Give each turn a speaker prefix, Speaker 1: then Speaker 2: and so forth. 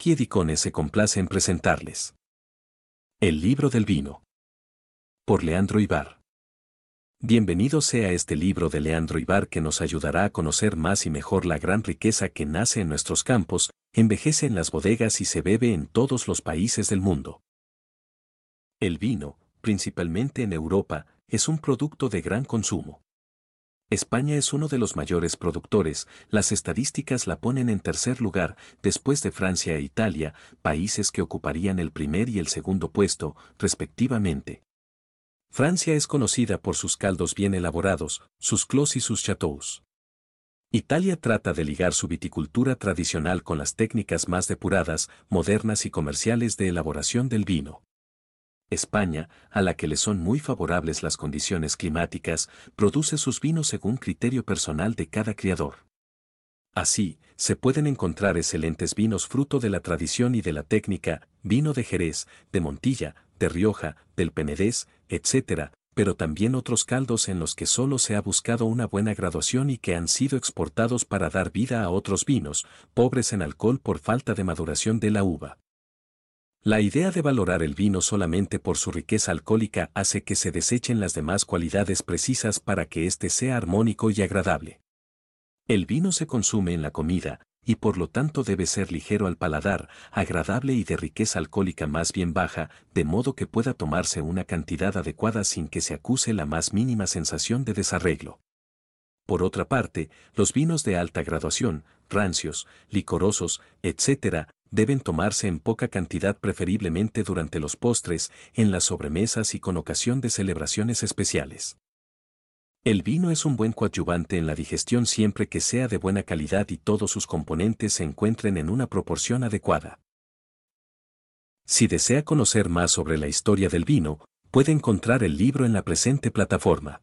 Speaker 1: Vecchi Edicones se complace en presentarles. El libro del vino. Por Leandro Ibar. Bienvenido sea este libro de Leandro Ibar que nos ayudará a conocer más y mejor la gran riqueza que nace en nuestros campos, envejece en las bodegas y se bebe en todos los países del mundo. El vino, principalmente en Europa, es un producto de gran consumo. España es uno de los mayores productores, las estadísticas la ponen en tercer lugar, después de Francia e Italia, países que ocuparían el primer y el segundo puesto, respectivamente. Francia es conocida por sus caldos bien elaborados, sus clos y sus chateaux. Italia trata de ligar su viticultura tradicional con las técnicas más depuradas, modernas y comerciales de elaboración del vino. España, a la que le son muy favorables las condiciones climáticas, produce sus vinos según criterio personal de cada criador. Así, se pueden encontrar excelentes vinos fruto de la tradición y de la técnica, vino de Jerez, de Montilla, de Rioja, del Penedés, etc., pero también otros caldos en los que solo se ha buscado una buena graduación y que han sido exportados para dar vida a otros vinos, pobres en alcohol por falta de maduración de la uva. La idea de valorar el vino solamente por su riqueza alcohólica hace que se desechen las demás cualidades precisas para que éste sea armónico y agradable. El vino se consume en la comida, y por lo tanto debe ser ligero al paladar, agradable y de riqueza alcohólica más bien baja, de modo que pueda tomarse una cantidad adecuada sin que se acuse la más mínima sensación de desarreglo. Por otra parte, los vinos de alta graduación, rancios, licorosos, etc., deben tomarse en poca cantidad preferiblemente durante los postres, en las sobremesas y con ocasión de celebraciones especiales. El vino es un buen coadyuvante en la digestión siempre que sea de buena calidad y todos sus componentes se encuentren en una proporción adecuada. Si desea conocer más sobre la historia del vino, puede encontrar el libro en la presente plataforma.